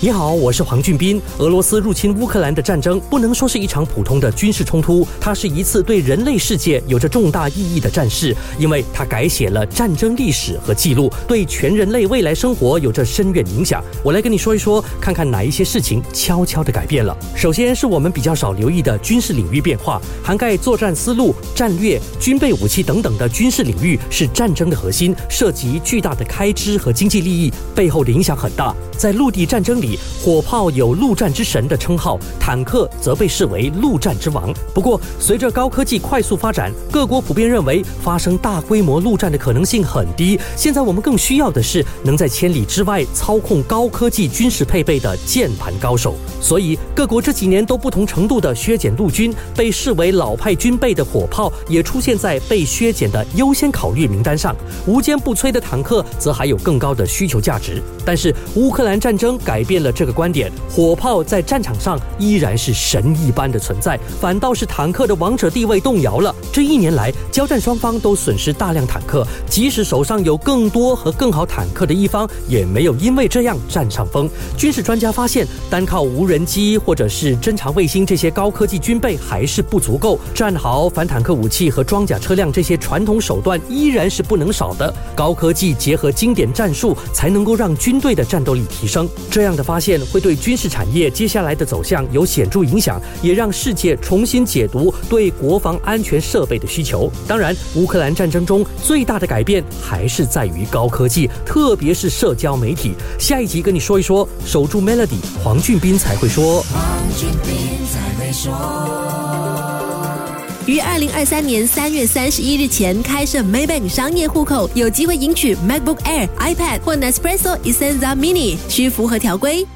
你好，我是黄俊斌。俄罗斯入侵乌克兰的战争不能说是一场普通的军事冲突，它是一次对人类世界有着重大意义的战事，因为它改写了战争历史和记录，对全人类未来生活有着深远影响。我来跟你说一说，看看哪一些事情悄悄的改变了。首先是我们比较少留意的军事领域变化，涵盖作战思路、战略、军备武器等等的军事领域是战争的核心，涉及巨大的开支和经济利益，背后的影响很大。在陆地战争里，火炮有“陆战之神”的称号，坦克则被视为“陆战之王”。不过，随着高科技快速发展，各国普遍认为发生大规模陆战的可能性很低。现在我们更需要的是能在千里之外操控高科技军事配备的键盘高手。所以，各国这几年都不同程度的削减陆军，被视为老派军备的火炮也出现在被削减的优先考虑名单上。无坚不摧的坦克则还有更高的需求价值。但是，乌克。兰战争改变了这个观点，火炮在战场上依然是神一般的存在，反倒是坦克的王者地位动摇了。这一年来，交战双方都损失大量坦克，即使手上有更多和更好坦克的一方，也没有因为这样占上风。军事专家发现，单靠无人机或者是侦察卫星这些高科技军备还是不足够，战壕、反坦克武器和装甲车辆这些传统手段依然是不能少的。高科技结合经典战术，才能够让军队的战斗力。提升这样的发现会对军事产业接下来的走向有显著影响，也让世界重新解读对国防安全设备的需求。当然，乌克兰战争中最大的改变还是在于高科技，特别是社交媒体。下一集跟你说一说，守住 Melody，黄俊斌才会说。黄俊斌才会说于二零二三年三月三十一日前开设 Maybank 商业户口，有机会赢取 MacBook Air、iPad 或 Nespresso Essenza Mini，需符合条规。